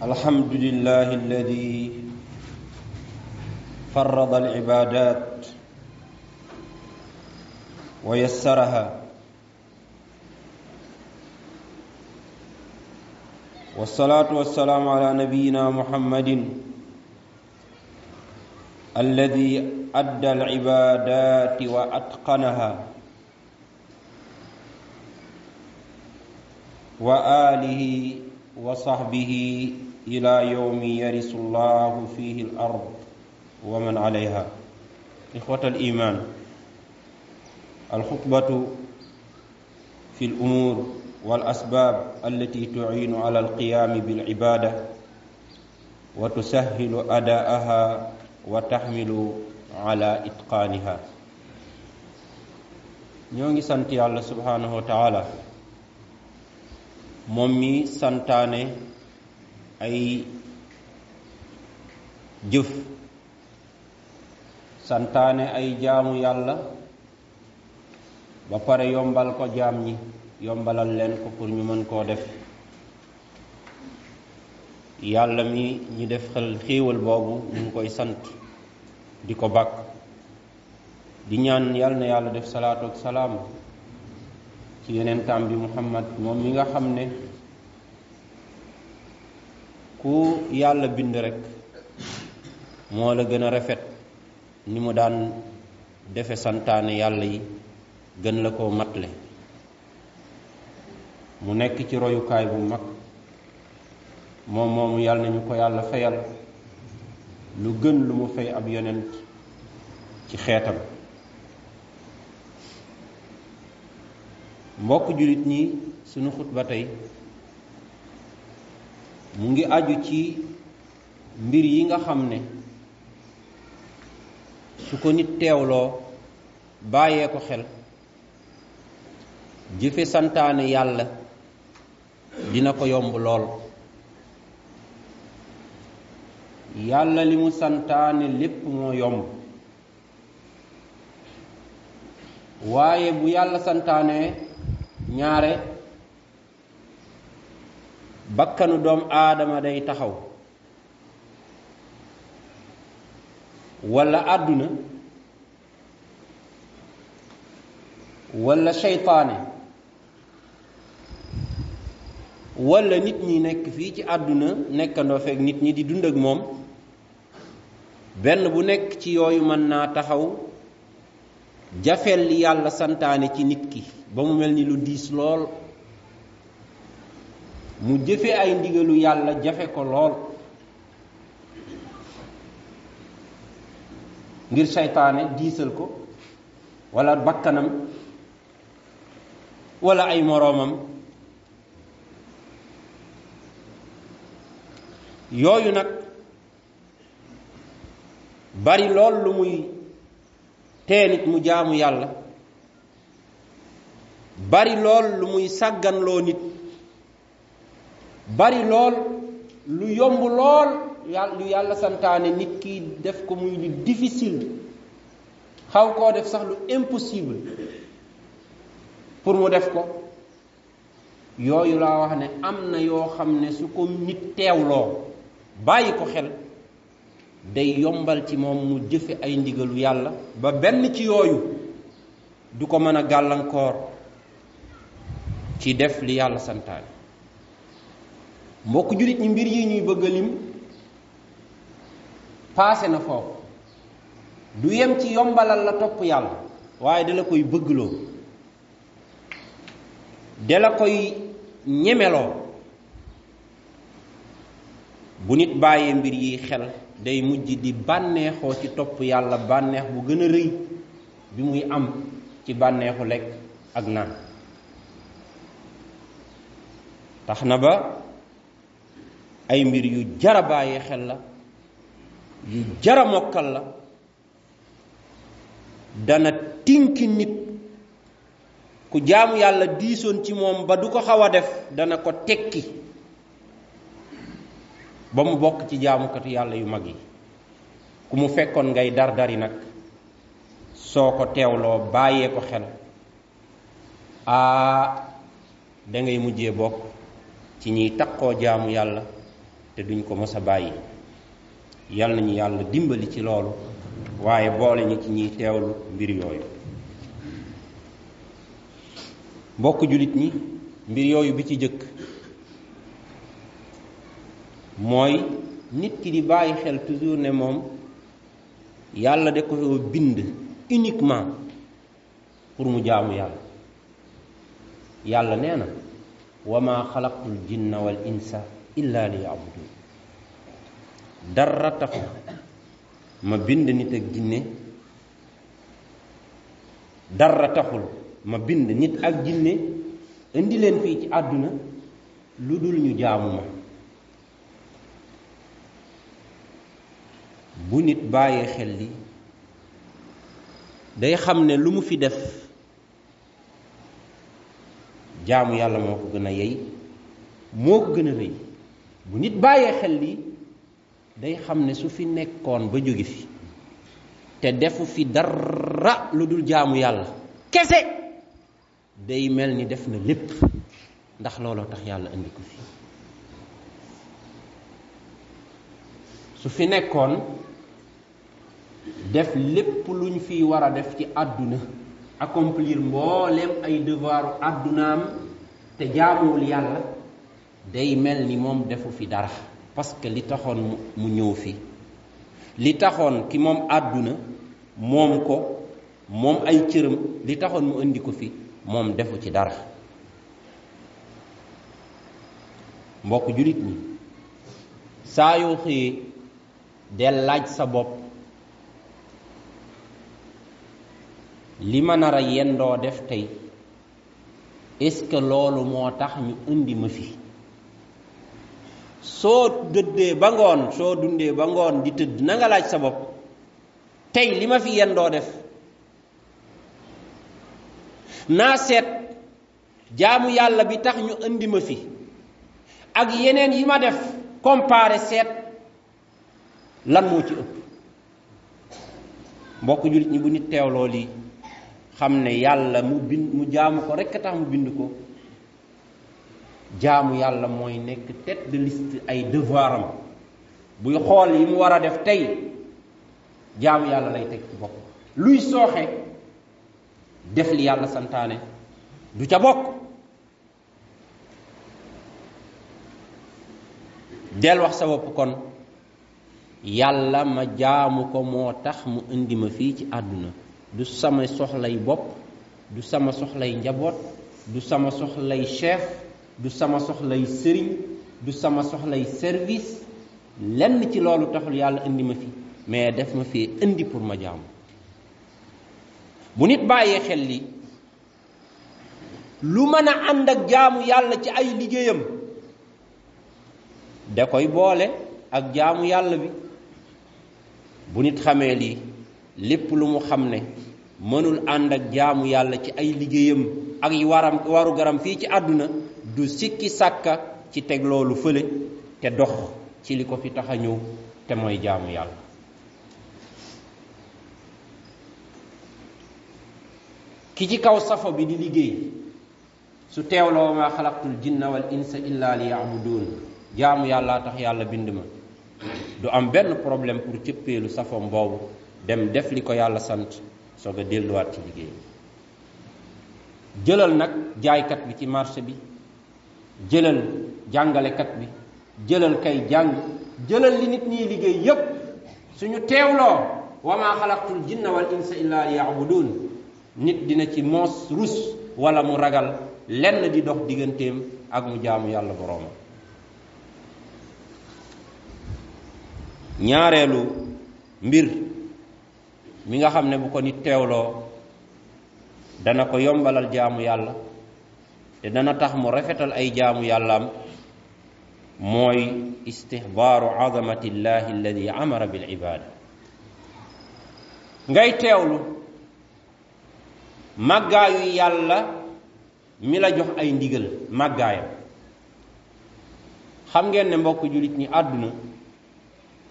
الحمد لله الذي فرض العبادات ويسرها والصلاة والسلام على نبينا محمد الذي أدى العبادات وأتقنها وآله وصحبه إلى يوم يرث الله فيه الأرض ومن عليها. إخوة الإيمان الخطبة في الأمور والأسباب التي تعين على القيام بالعبادة وتسهل أداءها وتحمل على إتقانها. Ñoo ngi sant yàlla subhanahu wa taala moom mi santaane ay jëf santaane ay jaamu yàlla ba pare yombal ko jaam ñi yombalal leen ko pour ñu mën koo def yàlla mi ñu def xel xéewal boobu ñu ngi koy sant di ko bàkk di ñaan yàlla na yàlla def salaatu ak salaam ci yeneen taam bi muhammad moom mi nga xam ne ku yàlla bind rekk moo la gën a rafet ni mu daan defe santaane yàlla yi gën la koo matle. Mu nekk ci royukaay bu mag. Moom moomu yàlla nañu ko yàlla fayal lu gën lu mu fay ab yonent ci xeetam. Mbokk jullit ñi sunu xutba tey mu ngi aju ci mbir yi nga xam ne su ko nit teewloo bàyyee ko xel jëfe santaane yàlla dina ko yomb lool. Yàlla li mu santaane lépp moo yomb. Waaye bu yàlla santaane ñaare bakkanu doom aadama day taxaw. walla àdduna. walla seytaane. walla nit ñi nekk fii ci àdduna nekkandoo fekk nit ñi di dund ak moom. benn bu nekk ci yooyu mën naa taxaw jafeel li yàlla santaane ci nit ki ba mu mel ni lu diis lool. Mu jëfe ay ndigalu yàlla jafe ko lool. Ngir seytaane diisal ko walla bakkanam walla ay moroomam. Yooyu nag bari lool lu muy tee nit mu jaamu yàlla. Bari lool lu muy sàgganloo nit bari lool lu yomb lool lu yàlla santaane nit ki def ko muy lu difficile. Xaw koo def sax lu impossible pour mu def ko. Yooyu laa wax ne am na yoo xam ne su ko nit teewloo bàyyi ko xel day yombal ci moom mu jëfe ay ndigalu yàlla. Ba benn ci yooyu du ko mën a gàllankoor ci def li yàlla santaane mbokk jullit ñi mbir yi ñuy bëgg lim paase na foofu. Du yem ci yombalal la topp yàlla waaye da la koy bëggloo da koy ñemeloo. Bu nit bàyyee mbir yi xel day mujj di bànneexoo ci topp yàlla bànneex bu gën a bi muy am ci bànneexu lekk ak naan. Tax ba ay mbir yu jara bàyyee xel la yu jara mokkal la dana tinki nit. Ku jaamu yàlla diisoon ci moom ba du ko xaw a def dana ko tekki ba mu bokk ci jaamukatu yàlla yu mag yi. Ku mu fekkoon ngay dar dari nag soo ko teewloo bàyyee ko xel aa da ngay mujjee bokk ci ñiy jaamu yàlla te duñ ko mos a bàyyi. Yal nañu yàlla dimbali ci loolu waaye boole ñu ci ñiy teewlu mbir yooyu. Mbokk jullit ñi mbir yooyu bi ci jëkk mooy nit ki di bàyyi xel toujours ne moom yàlla da ko bind uniquement pour mu jaamu yàlla. Yàlla nee na wa ma xalaqtul insa illa li yabudun dara taxu. Ma bind nit ak jinne. Dara ma bind nit ak jinne. Indi leen fii ci àdduna lu dul ñu jaamu ma. Bu nit bàyyee xel li day xam ne lu mu fi def jaamu yàlla moo ko gën a yey bu nit bàyyee xel li day xam ne su fi nekkoon ba jóge fi te defu fi dara lu dul jaamu yàlla kese day mel ni def na lépp ndax looloo tax yàlla indi ko fi su fi nekkoon def lépp luñ fi war a def ci àdduna accomplir mbooleem ay devoiru àddunaam te jaamuwul yàlla day mel ni moom defu fi dara. Parce que li taxoon mu ñëw fi li taxoon ki moom àdduna moom ko moom ay cëram li taxoon mu indi ko fi moom defu ci dara. Mbokk jullit ñi saa yoo xëyee del laaj sa bopp li ma nar a yendoo def tey est-ce que loolu moo ñu indi ma fi soo dëddee ba ngoon soo dundee ba ngoon di tëdd na nga laaj sa bopp tey li ma fi yendoo def naa seet jaamu yàlla bi tax ñu indi ma fi ak yeneen yi ma def comparé seet lan moo ci ëpp. Mbokk jullit ñi bu nit teewloo lii xam ne yàlla mu bind mu jaamu ko rekk tax mu bind ko jaamu yàlla mooy nekk tête de ay devoir buy xool yi mu war a def tey jaamu yàlla lay teg ci bopp. Luy sooxe def li yàlla santaane du ca bokk. Del wax sa bopp kon yàlla ma jaamu ko moo tax mu indi ma fii ci àdduna. Du sama soxlay bopp du sama soxlay njaboot du sama soxlay chef du sama soxlay sëriñ du sama soxlay service lenn ci loolu taxul yàlla indi ma fi mais def ma fee indi pour ma jaamu. Bu nit bàyyee xel li lu mën a ànd ak jaamu yàlla ci ay liggéeyam da koy boole ak jaamu yàlla bi. Bu nit xamee lii lépp lu mu xam ne mënul ànd ak jaamu yàlla ci ay liggéeyam ak waram garam fii ci àdduna du sikki sàkka ci teg loolu fële te dox ci li ko fi tax a ñëw te mooy jaamu yàlla. Ki ci kaw safo bi di liggéey su teewloo ma xalaqtul jinna wal insa illa li yabudun jaamu yàlla tax yàlla bind ma. Du am benn problème pour cëppeelu safom boobu dem def li ko yàlla sant soog a delluwaat ci liggéey jëlal nag jaaykat bi ci marché bi jëlal jàngalekat bi jëlal kay jàng jëlal li nit ñiy liggéey yépp. Suñu teewloo wa ma xalaqtul jinna wal insa illa li yabudun nit dina ci moos rus wala mu ragal lenn di dox digganteem ak mu jaamu yàlla boroomam. Ñaareelu mbir mi nga xam ne bu ko nit teewloo dana ko yombalal jaamu yàlla te dana tax mu rafetal ay jaamu yàllaam mooy istihbaaru azamatillahi alladi amara bil ibaada. ngay teewlu màggaayu yàlla mi la jox ay ndigal màggaayam. xam ngeen ne mbokk jullit ñi àdduna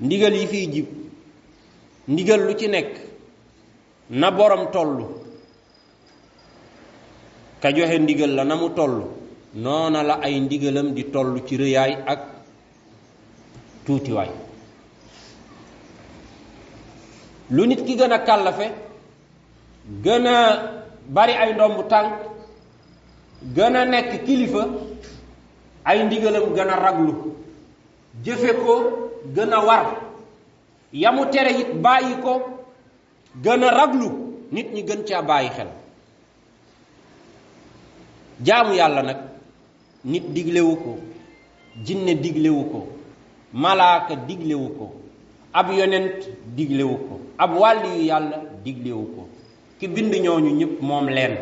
ndigal yi fiy jib ndigal lu ci nekk na borom tollu ka joxe ndigal la na mu toll noona la ay ndigalam di toll ci rëyaay ak tuutiwaay. Lu nit ki gën a kàllafe gën a bari ay ndombu tànk gën a nekk kilifa ay ndigalam gën a raglu jëfe ko gën a war yamu tere it bàyyi ko gën a raglu nit ñi gën caa bàyyi xel. Jaamu yàlla nag nit diglewu ko jinne diglewu ko malaaka diglewu ko ab yonent diglewu ko ab wàlli yu yàlla diglewu ko. Ki bind ñooñu ñëpp moom leen.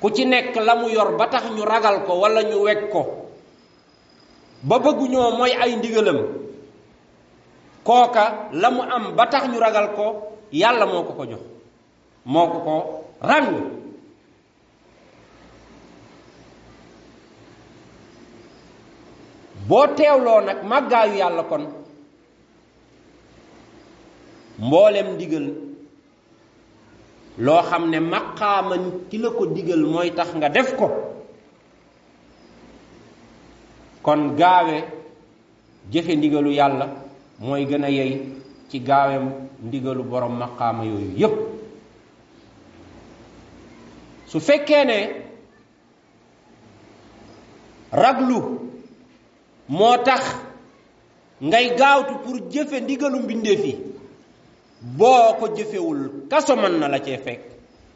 Ku ci nekk la mu yor ba tax ñu ragal ko walla ñu weg ko ba bëgguñoo mooy ay ndigalam kooka la mu am ba tax ñu ragal ko yàlla moo ko ko jox moo ko ko ràng boo teewloo nag màggaayu yàlla kon mboolem ndigal loo xam ne maqaama ki la ko digal mooy tax nga def ko. Kon gaawe jëfe ndigalu yàlla mooy gën yey ci gaawem ndigalu borom maqaama yooyu yépp. Su fekkee raglu moo tax ngay gaawtu pour jëfe ndigalu mbindeef yi. Boo ko jëfewul mën na la cee fekk.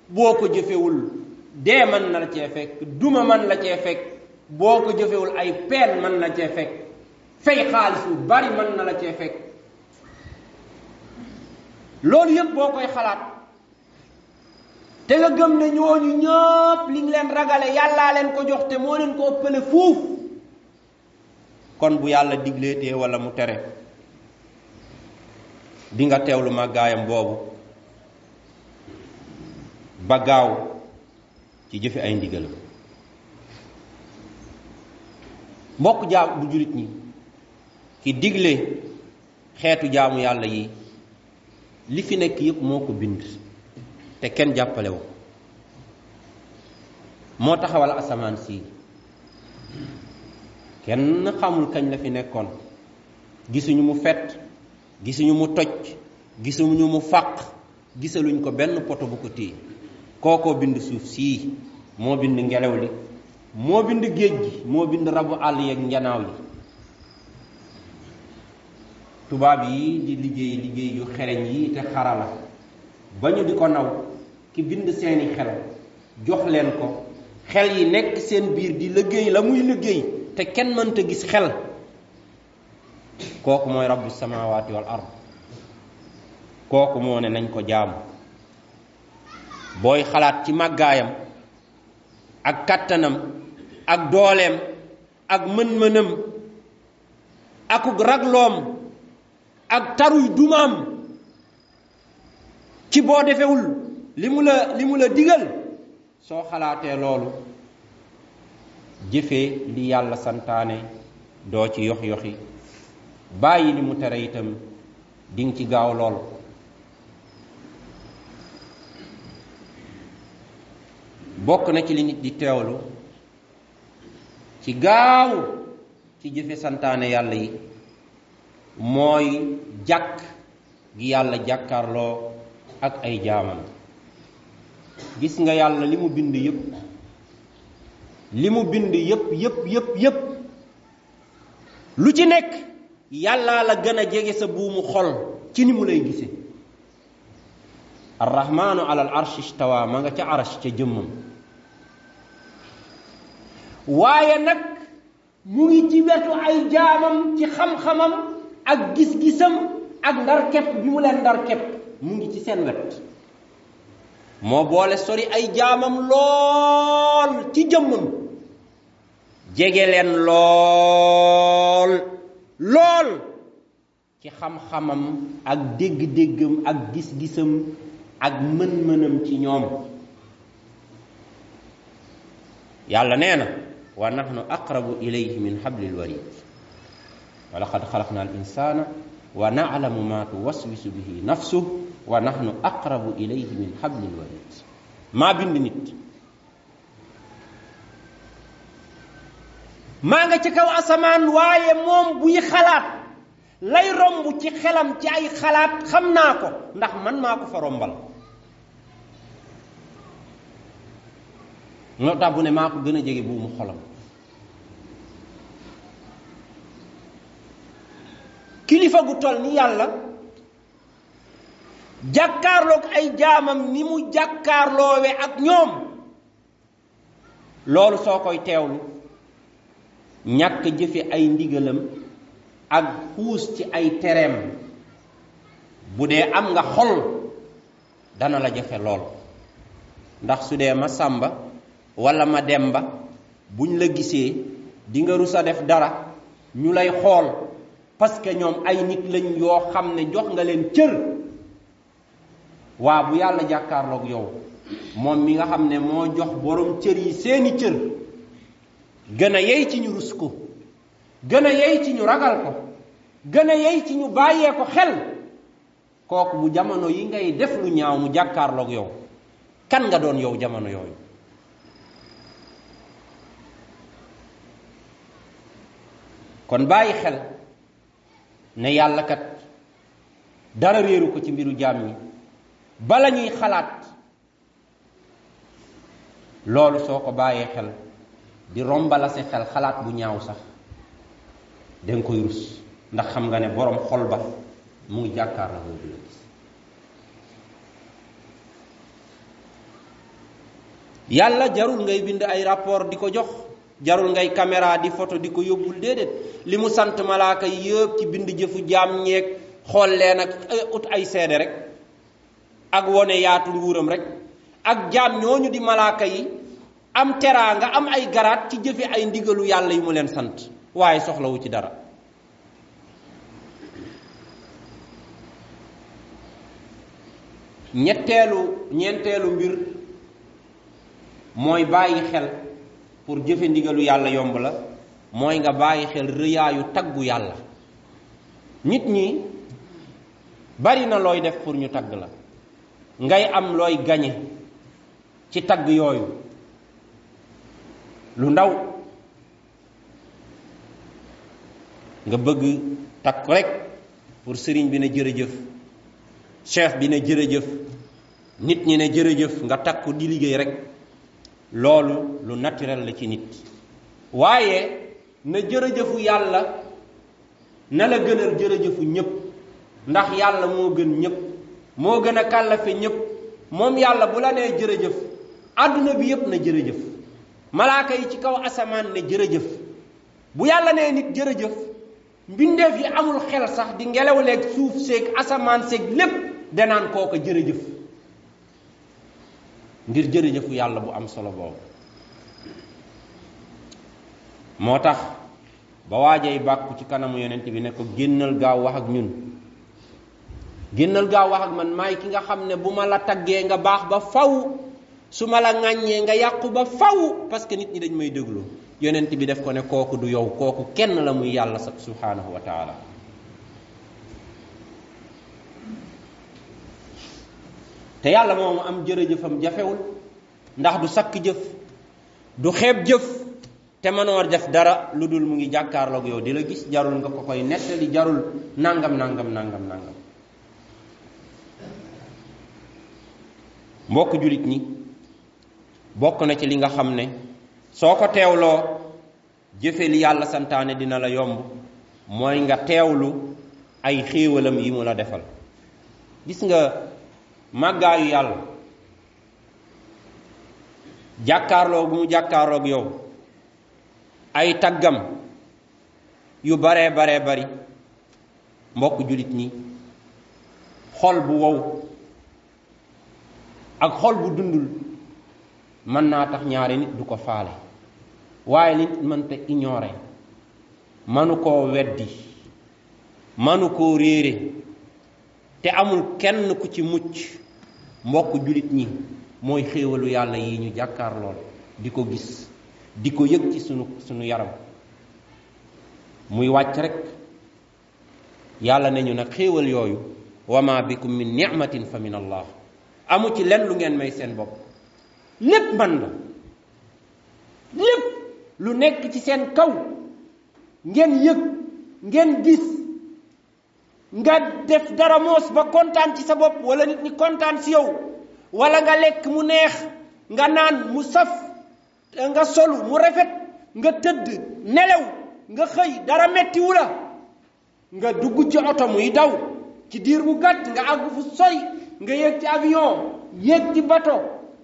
Boo ko jëfewul mën na la cee fekk. Duma mën la cee fekk. Boo ko ay peen mën na cee fekk. Fay yu bari mën na la cee fekk. Loolu yëpp boo koy xalaat te nga gëm ne ñëpp li leen ragale yàllaa leen ko jox te moo leen ko kon bu yàlla digleetee wala mu tere di nga teewlu màggaayam boobu ba gaaw ci jëfe ay ndigalam. Mbokk jaam bu julit ñi ki digle xeetu jaamu yàlla yi li fi nekk yépp moo ko bind te kenn jàppalewu moo taxawal asamaan sii kenn xamul kañ la fi nekkoon. Gisuñu mu fet gisuñu mu toj gisuñu mu fàq gisaluñ ko benn poto bu ko téye. Kookoo bind suuf sii moo bind ngelaw li moo bind géej gi moo bind rabu àll yeeg njanaaw yi tubaab di liggéey liggéey yu xereñ yi te xarala ba ñu di ko naw ki bind seeni xel jox leen ko. Xel yi nekk seen biir di liggéey la muy liggéey te kenn mënta gis xel. Kooku mooy rabbu samawati wal ard. Kooku moo ne nañ ko jaamu. Booy xalaat ci màggaayam ak kattanam ak dooleem ak mën-mënam akuk ragloom ak taruy dumaam ci boo defewul li mu la li mu la digal soo xalaatee loolu jëfee li yàlla santaane doo ci yox yoxi. Bàyyi li mu tere itam dinga ci gaaw lool. Bokk na ci li nit di teewlu ci gaaw ci jëfe santaane yàlla yi mooy jàkk gi yàlla jàkkaarloo ak ay jaamam. Gis nga bind yépp li mu bind yépp yépp yépp yépp lu ci nekk yàllaa la gën a jege sa buumu xol. Ci ni mu lay gise. Arrahmaanu alal arsh istawa ma nga ca arash ca jëmmam. Waaye nag mu ngi ci wetu ay jaamam ci xam-xamam ak gis-gisam ak ndar kepp bi mu leen ndar kepp mu ngi ci seen wet moo boole sori ay jaamam lool ci jëmmam jege leen lool lool ci xam-xamam ak dégg-déggam ak gis-gisam ak mën-mënam ci ñoom yàlla nee na wa nahnu aqrabu ilayhi min hablil warid wa laqad xalaqna al insana ma tuwaswisu bihi nafsuh wa nahnu aqrabu ilayhi min hablil warid maa bind nit maa nga ci kaw asamaan waaye moom buy xalaat lay romb ci xelam ci ay xalaat xam naa ko ndax man maa ko fa rombal moo tax bu ne maa ko gën a jege buumu xolam kilifa gu toll ni yàlla jàkkaarloog ay jaamam ni mu jàkkaarloowe ak ñoom loolu soo koy teewlu ñàkk jëfe ay ndigalam ak xuus ci ay tereem bu dee am nga xol dana la jafe lool. Ndax su dee ma sàmba walla ma demba buñ la gisee di nga rus a def dara ñu lay xool parce que ñoom ay nit lañ yoo xam ne jox nga leen cër. waa bu yàlla jàkkaarloog yow moom mi nga xam ne moo jox borom cër yi seeni cër gën a yey ci ñu rus ko gën a yey ci ñu ragal ko gën a yey ci ñu bàyyee ko xel. kooku bu jamono yi ngay def lu ñaaw mu jàkkaarloog yow kan nga doon yow jamono yooyu? kon bàyyi xel ne yàlla kat dara réeru ko ci mbiru jaam yi bala ñuy xalaat loolu soo ko bàyyee xel di rombala si xel xalaat bu ñaaw sax danga koy rus ndax xam nga ne boroom xol ba mu ngi jàkkaar la boobu la gis yàlla jarul ngay bind ay rapport di ko jox jarul ngay caméra di photo di ko yóbbul déedéet. Li mu sant malaaka yi yëpp ci bind jëfu jaam ñeeg xool leen ak ut ay seede rek ak wone yaatu nguuram rek. Ak jaam ñooñu di malaaka yi am teraanga am ay garaat ci jëfe ay ndigalu yàlla yi mu leen sant waaye soxlawu ci dara. Ñetteelu ñeenteelu mbir mooy bàyyi xel pour jëfe ndigalu yàlla yomb la mooy nga bàyyi xel rëyaayu taggu yàlla. Nit ñi bari na looy def pour ñu tagg la. Ngay am looy gañe ci tagg yooyu. Lu ndaw. Nga bëgg takk rek pour sëriñ bi ne jërëjëf chef bi ne jërëjëf nit ñi ne jërëjëf nga takku di liggéey rek loolu lu naturel la ci nit. Waaye na jërëjëfu yàlla na la gënal jërëjëfu ñépp. Ndax yàlla moo gën ñépp moo gën a kàllafe ñépp. Moom yàlla bu la nee jërëjëf àdduna bi yépp na jërëjëf. Malaaka yi ci kaw asamaan ne jërëjëf. Bu yàlla nee nit jërëjëf mbindeef yi amul xel sax di ngelaw leeg suuf seeg asamaan seeg lépp danaan kooka jërëjëf. Ngir jërëjëfu yàlla bu am solo boobu. Moo tax ba waajay bàkku ci kanamu yonent bi ne ko génnal gaaw wax ak ñun. Génnal gaaw wax ak man maay ki nga xam ne bu ma la taggee nga baax ba faw su ma la ŋàññee nga yàqu ba faw parce que nit ñi dañ may déglu. Yonent bi def ko ne kooku du yow kooku kenn la muy yàlla subhanahu wa taala te yàlla moomu am jërëjëfam jafewul ndax du sakk jëf du xeeb jëf te mënoo def dara lu dul mu ngi jàkkaarloog yow. Di la gis jarul nga ko koy nettali jarul nangam nangam nangam nangam. Mbokk julit ñi bokk na ci li nga xam ne soo ko teewloo jëfe li yàlla santaane dina la yomb mooy nga teewlu ay xéewalam yi mu la defal. Gis nga màggaayu yàlla. Jàkkaarloo bu mu jàkkaarloog yow. Ay taggam yu baree baree bari. Mbokk julit ñi. Xol bu wow. Ak xol bu dundul. Mën naa tax ñaari nit du ko faale. Waaye nit mënta ignorer. Manu koo weddi. Manu koo réere. Te amul kenn ku ci mucc. Mbokk julit ñi mooy xéewalu yàlla yi ñu jàkkaar lool di ko gis di ko yëg ci sunu sunu yaram. Muy wàcc rek yàlla ne ñu nag xéewal yooyu wa ma bikum min nicmatin fa min allah. Amu ci lenn lu ngeen may seen bopp. Lépp man la. Lépp lu nekk ci seen kaw ngeen yëg ngeen gis nga def dara moos ba kontaan ci sa bopp wala nit ñi kontaan si yow. Wala nga lekk mu neex nga naan mu saf nga solu mu rafet nga tëdd nelew nga xëy dara mettiwu la. Nga dugg ci oto muy daw ci diir bu gàtt nga àgg fu soy nga yéeg ci avion yéeg ci bato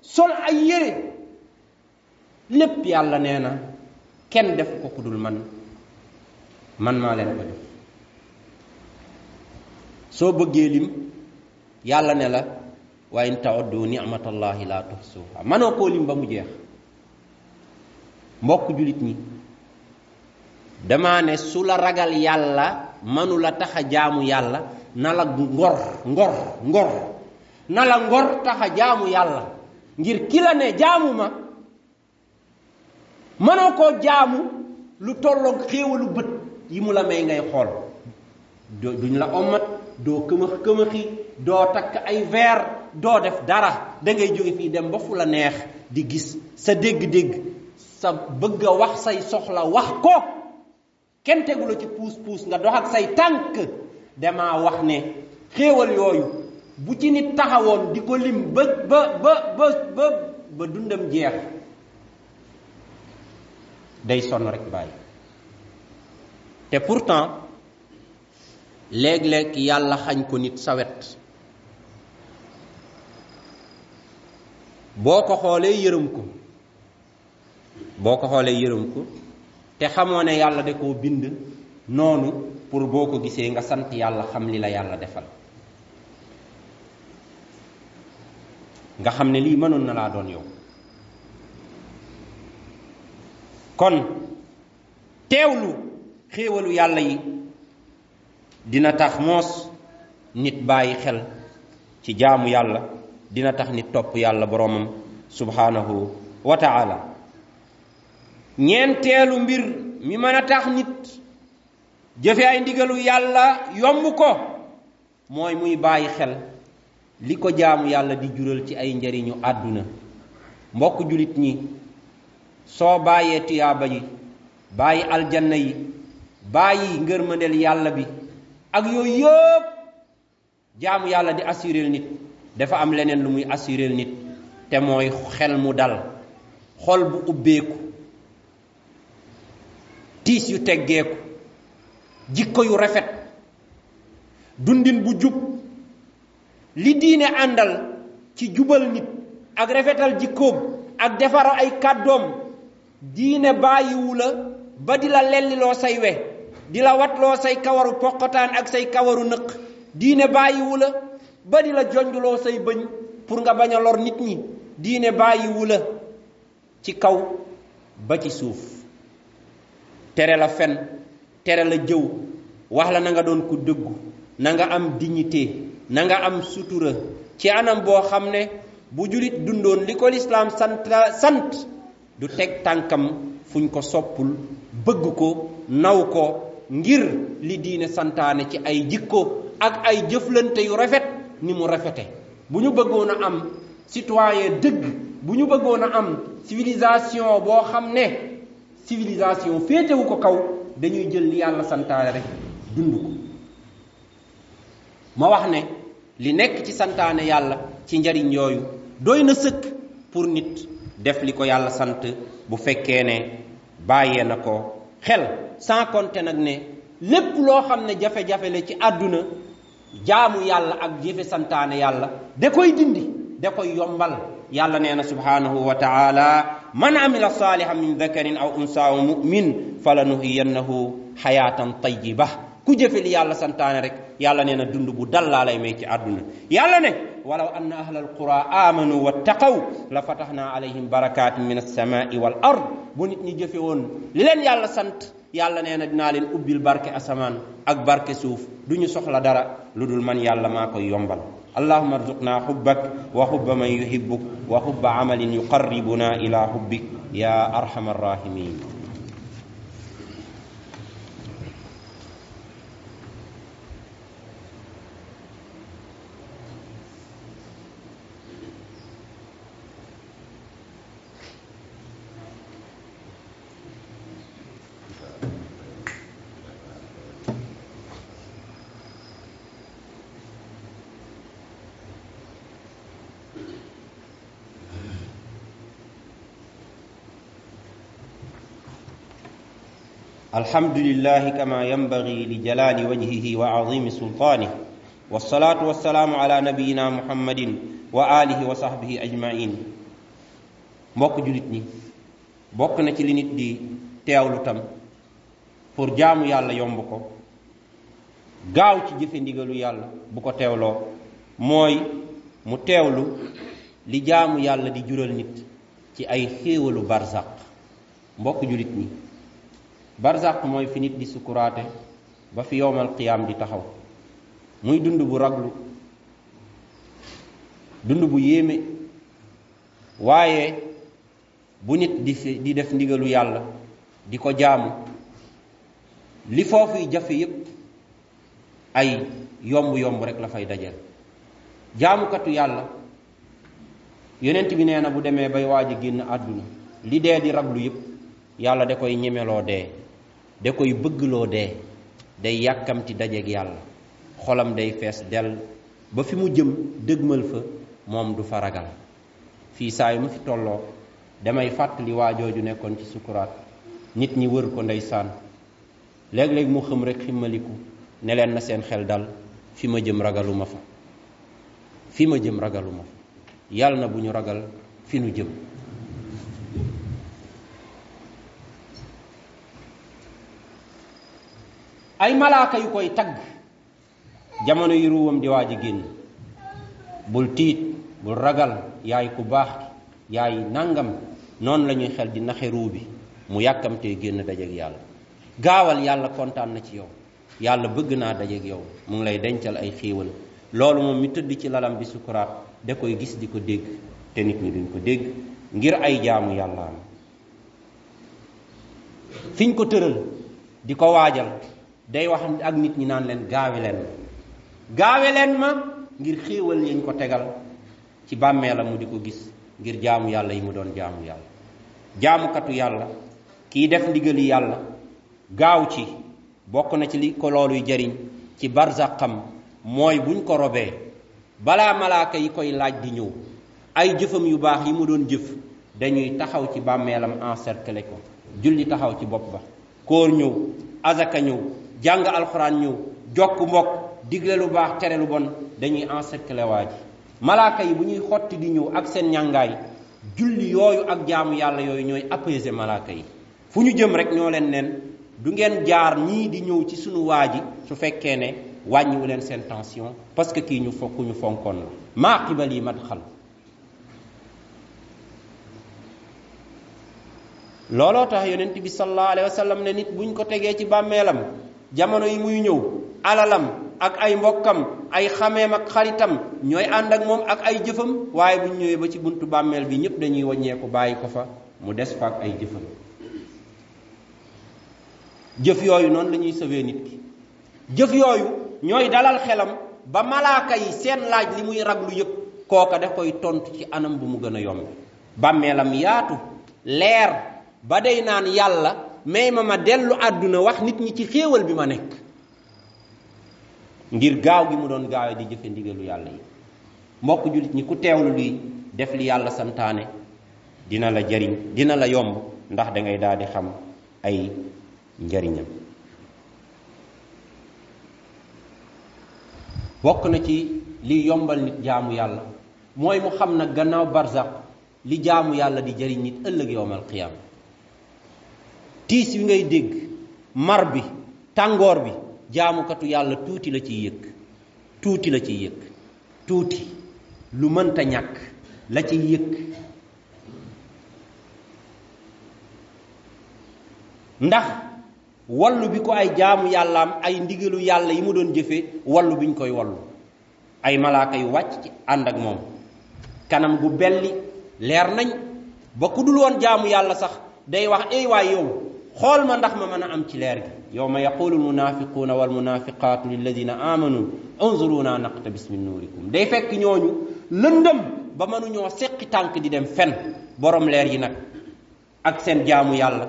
sol ay yére. Lépp yàlla nee na def ko ku dul man. Man maa leen ko def soo bëggee lim yàlla ne la wa in tauddu nicmatallahi la tuhsuha. Manoo koo lim ba mu jeex. Mbokk julit ñi dama ne su la ragal yàlla manu la tax a jaamu yàlla na ngor ngor ngor. Na la ngor tax a jaamu yàlla. Ngir ki la ne jaamu ma mënoo koo jaamu lu tolloog xéewalu bët yi mu la may ngay xool. Duñ la ommat doo këmax këmaxi doo takk ay verre doo def dara. Da ngay jóge fii dem ba fu la neex di gis sa dégg-dégg sa bëgg wax say soxla wax ko. Kenn tegu la ci puus puus nga dox ak say tànk. Damaa wax ne xéewal yooyu bu ci nit taxawoon di ko lim ba ba ba ba ba ba dundam jeex day sonn rek bàyyi. Te pourtant léeg-léeg yàlla xañ ko nit sawet boo ko xoolee yërëm ko. Boo ko xoolee yërëm ko te xamoo ne yàlla da koo bind noonu pour boo ko gisee nga sant yàlla xam li la yàlla defal. Nga xam ne lii mënoon na laa doon yow. Kon teewlu xéewalu yàlla yi. Dina tax moos nit bàyyi xel ci jaamu yàlla. Dina tax nit topp yàlla boromam subhanahu wa taala. Ñeenteelu mbir mi mën a tax nit jëfe ay ndigalu yàlla yomb ko mooy muy bàyyi xel li ko jaamu yàlla di jural ci ay njariñu àdduna. Mbokk julit ñi soo bàyyee tuyaaba yi bàyyi aljanna yi bàyyi ngërmandel yàlla bi ak yooyu yëpp jaamu yàlla di assurel nit dafa am leneen lu muy assurel nit te mooy xel mu dal xol bu ubbeeku tiis yu teggeeku jikko yu rafet dundin bu jub li diine àndal ci jubal nit ak rafetal jikkoom ak defar ay kàddoom diine bàyyiwu la ba di la lelliloo say we. Di la watloo say kawaru poqotaan ak say kawaru nëq diine bàyyiwu la ba di la jonjuloo say bëñ pour nga bañ a lor nit ñi diine bàyyiwu la ci kaw ba ci suuf. Tere la fen tere la jëw wax la nga doon ku na nga am dignité na nga am sutura ci anam boo xam ne bu julit dundoon li ko lislaam sant du teg tànkam fuñ ko soppul bëgg ko naw ko ngir li diine santaane ci ay jikko ak ay jëflante yu rafet ni mu rafete. Bu ñu bëggoon a am citoyen dëgg bu ñu bëggoon a am civilisation boo xam ne civilisation féetewu ko kaw dañuy jël li yàlla santaane rek dund ko. Ma wax ne li nekk ci santaane yàlla ci njariñ yooyu doy na sëkk pour nit def li ko yàlla sant bu fekkee ne bàyyee na ko xel sans compter nag ne lépp loo xam ne jafe-jafe la ci àdduna jaamu yàlla ak jëfe santaane yàlla da koy dindi da koy yombal. Yàlla nee na subhanahu wa taala man amila salihan min dakarin aw unsa wa mumin falanuhiyannahu xayaatan tayyiba ku jëfe li yàlla santaane rek yàlla nee na dund bu dal laa lay may ci àdduna. Yàlla ne ولو أن أهل القرى آمنوا واتقوا لفتحنا عليهم بركات من السماء والأرض. بنت نجفون لن يالا سنت يالا نينا دنا لن أبي البركة أسمان أكبر كسوف دنيا دوني سخلا دارا لدول من يالا ما يومبل اللهم ارزقنا حبك وحب من يحبك وحب عمل يقربنا إلى حبك يا أرحم الراحمين الحمد لله كما ينبغي لجلال وجهه وعظيم سلطانه والصلاة والسلام على نبينا محمد وآله وصحبه أجمعين mbokk julit ñi bokk na ci li nit di teewlu tam pour jaamu yàlla yomb ko gaaw ci jëfe ndigalu yàlla bu ko teewloo mooy mu teewlu li jaamu yàlla di jural nit ci ay xéewalu barzaq mbokk julit ñi barzak mooy fi nit di sukuraate ba fi yowmal qiyaam di taxaw. Muy dund bu raglu dund bu yéeme. Waaye bu nit di fi di def ndigalu yàlla di ko jaamu li foofuy jafe yépp ay yomb-yomb rek la fay dajal jaamukatu yàlla yonent bi nee na bu demee bay waaj a génn àdduna li dee di raglu yépp yàlla da koy ñemeloo dee. Da koy bëggloo dee day yàkkamti dajeeg yàlla. Xolam day fees dell. Ba fi mu jëm dëgmal fa moom du fa ragal. Fii saa mu fi tolloo damay fàttali waa jooju nekkoon ci sukuraat. Nit ñi wër ko ndeysaan. Léeg-léeg mu xëm rek ximmaliku ne leen na seen xel dal. Fi ma jëm ragaluma fa. Fi ma jëm ragaluma fa. Yàlla na bu ñu ragal fi nu jëm ay malaaka yu koy tagg. Jamono yi ruwam di waaj a bul tiit bul ragal yaay ku baax yaay nangam. Noonu la ñuy xel di bi. Mu yàkkamtee génn dajeeg yàlla. Gaawal yàlla kontaan na ci yow. Yàlla bëgg naa dajeeg yow. Mu ngi lay dencal ay xéewal. Loolu moom mi tëdd ci lalam bi da koy gis di ko dégg. Te nit ñi duñ ko dégg. Ngir ay jaamu yàlla am. Fiñ ko tëral di ko waajal day wax ak nit ñi naan leen gaawe leen gaawe leen ma ngir xéewal yañ ko tegal ci bàmmeelam mu di ko gis ngir jaamu yàlla yi mu doon jaamu yàlla. Jaamukatu yàlla kii def ndigali yàlla gaaw ci bokk na ci li ko looluy jariñ ci barzaqam mooy buñ ko robee balaa malaaka yi koy laaj di ñëw ay jëfam yu baax yi mu doon jëf dañuy taxaw ci bàmmeelam encercler ko. Julli taxaw ci bopp ba kóor ñëw azaka ñëw jàng alxuraan ñëw jokk mbokk digle lu baax tere lu bon dañuy encercler waa ji. Malaaka yi bu ñuy xotti di ñëw ak seen ñàngaay julli yooyu ak jaamu yàlla yooyu ñooy apaiser malaaka yi. Fu ñu jëm rek ñoo leen neen du ngeen jaar ñii di ñëw ci sunu waa ji su fekkee ne wàññiwu leen seen tension parce que kii ñu fokk fonkoon la. Maa qibal yi madxal. Looloo tax yonent bi sallallahu alayhi wa ne nit buñ ko tegee ci bàmmeelam jamono yi muy ñëw alalam ak ay mbokkam ay xameem ak xaritam ñooy ànd ak moom ak ay jëfam waaye buñ ñëwee ba ci buntu bàmmeel bi ñëpp dañuy waññeeku bàyyi ko fa mu des fa ak ay jëfam. Jëf yooyu noonu la ñuy nit ki. Jëf yooyu ñooy dalal xelam ba malaaka yi seen laaj li muy raglu yëpp kooka daf koy tontu ci anam bu mu gën a yomb. Bàmmeelam yaatu leer ba day naan yàlla may ma ma dellu àdduna wax nit ñi ci xéewal bi ma nekk. ngir gaaw gi mu doon gaawee di jëfe ndigalu yàlla yi. mbokk jullit ñi ku teewlu luy def li yàlla santaane dina la jariñ dina la yomb ndax dangay daal di xam ay njariñam. bokk na ci li yombal nit jaamu yàlla mooy mu xam nag gannaaw barzaq li jaamu yàlla di jariñ nit ëllëg yowmal qiyaama. Tiis wi ngay dégg mar bi tàngoor bi jaamukatu yàlla tuuti la ciy yëg tuuti la ciy yëg tuuti lu mënta ñàkk la ciy yëg. Ndax wallu bi ko ay jaamu yàllaam ay ndigalu yàlla yi mu doon jëfe bi ñu koy wallu. Ay malaaka yu wàcc ci ànd ak moom. Kanam gu belli leer nañ ba ku dul woon jaamu yàlla sax day wax ey waay yow xool ma ndax ma mën a am ci leer gi. Yowma yaqulu almunafiquuna walmunafiqaatu lilladina amanu unzuruna naqtabis min nuurikum. Day fekk ñooñu lëndëm ba mënuñoo seqi tànk di dem fen borom leer yi nag ak seen jaamu yàlla.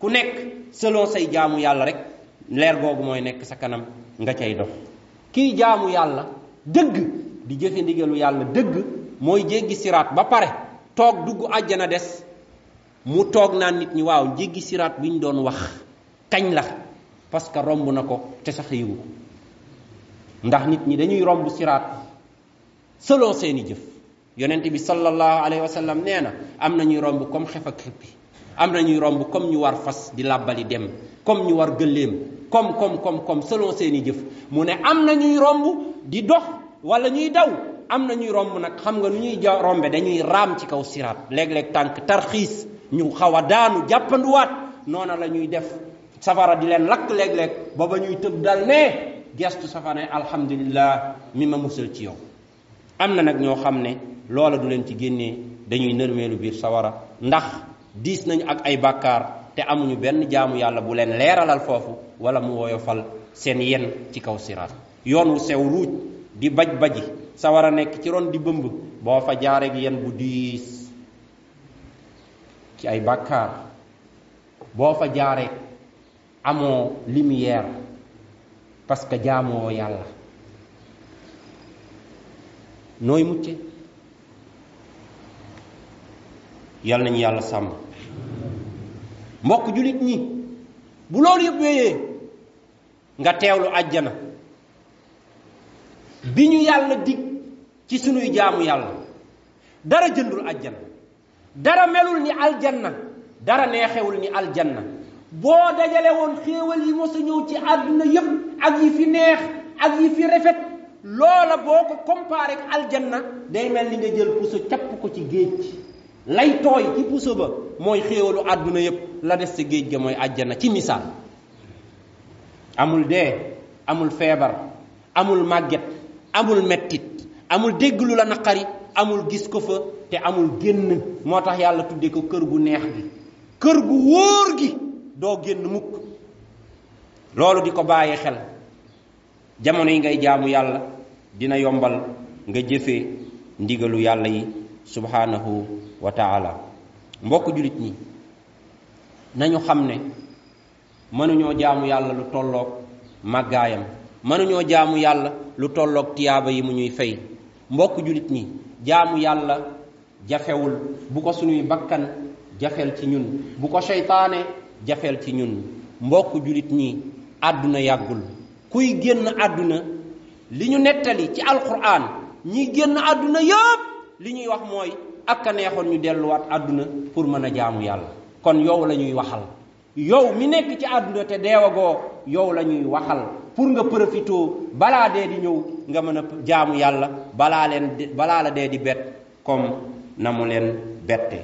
Ku nekk selon say jaamu yàlla rek leer googu mooy nekk sa kanam nga cay dox. Kii jaamu yàlla dëgg di jëfe ndigalu yàlla dëgg mooy jéggi siraat ba pare toog dugg àjjana des mu toog naan nit ñi waaw jéggi siraat bi ñu doon wax. Kañ la? Parce que romb na ko te sax yëgu ndax nit ñi dañuy romb siraat selon seeni jëf. Yonent bi sallallahu alayhi wa sallam nee na am ñuy romb comme xef ak xippi. Am romb comme ñu war fas di làbbali dem. Comme ñu war gëléem. Comme comme comme comme selon seeni jëf. Mu ne am na ñuy romb di dox wala ñuy daw. Am ñuy romb nag xam nga ñuy rombe dañuy raam ci kaw siraat. Léeg-léeg tànk tarxiis ñu xaw a daanu jàppanduwaat. Noona la ñuy def. Safara di leen lakk léeg-léeg. Ba ba ñuy tëb dal ne gestu safara alhamdulillah mi ma musal ci yow. Am na nag ñoo xam ne loola du leen ci génnee dañuy nërmeelu biir sawara. Ndax diis nañu ak ay bàkkaar te amuñu benn jaamu yàlla bu leen leeralal foofu wala mu woyofal seen yen ci kaw siraat. Yoon wu sew ruuj di baj baji sawara nekk ci ron di bëmb. Boo fa yen bu diis ci ay bàkkaar. Boo fa jaaree amoo lumière parce que jaamoo yàlla. Nooy mucce? Yal nañu yàlla sàmm. Mbokk julit ñi bu loolu yëpp wéyee nga teewlu àjjana. Bi ñu yàlla dig ci sunuy jaamu yàlla dara jëndul àjjana dara melul ni aljanna dara neexewul ni aljanna. Boo dajale woon xéewal yi mos a ñëw ci àdduna yépp ak yi fi neex ak yi fi rafet loola boo ko comparé aljanna day mel ni nga jël puso capp ko ci géej lay tooy ci puso ba mooy xéewalu àdduna yépp la des ci géej ga mooy aljanna. Ci misaal amul dee amul feebar amul màgget amul mettit amul dégg lu la naqari amul gis ko fa te amul génn. Moo tax yàlla tuddee ko kër gu neex gi. Kër gu wóor gi doo génn mukk. Loolu di ko bàyyi xel. Jamono yi ngay jaamu yàlla dina yombal nga jëfee ndigalu yàlla yi subhanahu wa taala. Mbokk julit ñi nañu xam ne mënuñoo jaamu yàlla lu tolloog màggaayam. Mënuñoo jaamu yàlla lu tolloog tiyaaba yi mu ñuy fay. Mbokk julit ñi jaamu yàlla jafewul bu ko suñuy bakkan jafeel ci ñun bu ko seytaane jafeel ci ñun. Mbokk julit ñi àdduna yàggul. Kuy génn àdduna li ñu nettali ci alquran ñi génn àdduna yëpp li ñuy wax mooy ak a neexoon ñu delluwaat àdduna pour mën a jaamu yàlla. Kon yow la ñuy waxal yow mi nekk ci àdduna te deewagoo yow la ñuy waxal pour nga profitoo balaa dee di ñëw nga mën a jaamu yàlla balaa leen balaa la dee di bet comme na mu leen bette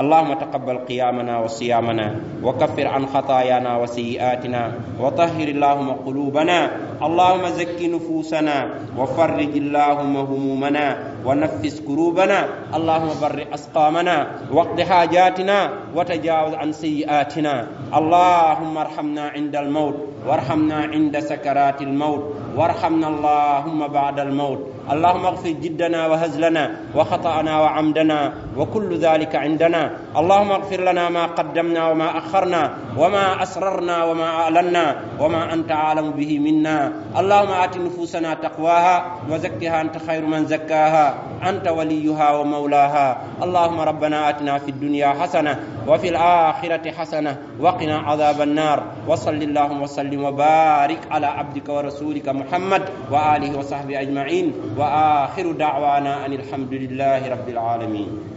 اللهم تقبل قيامنا وصيامنا وكفر عن خطايانا وسيئاتنا وطهر اللهم قلوبنا اللهم زك نفوسنا وفرج اللهم همومنا ونفس كروبنا اللهم بر أسقامنا واقض حاجاتنا وتجاوز عن سيئاتنا. اللهم ارحمنا عند الموت وارحمنا عند سكرات الموت وارحمنا اللهم بعد الموت. اللهم اغفر جدنا وهزلنا وخطأنا وعمدنا وكل ذلك عندنا. اللهم اغفر لنا ما قدمنا وما أخرنا وما أسررنا وما أعلنا وما أنت عالم به منا. اللهم آت نفوسنا تقواها وزكها أنت خير من زكاها. أنت وليها ومولاها. اللهم ربنا آتنا في الدنيا حسنة وفي الآخرة حسنة وقنا عذاب النار. وصل اللهم وسلم وبارك على عبدك ورسولك محمد وآله وصحبه أجمعين. وآخر دعوانا أن الحمد لله رب العالمين.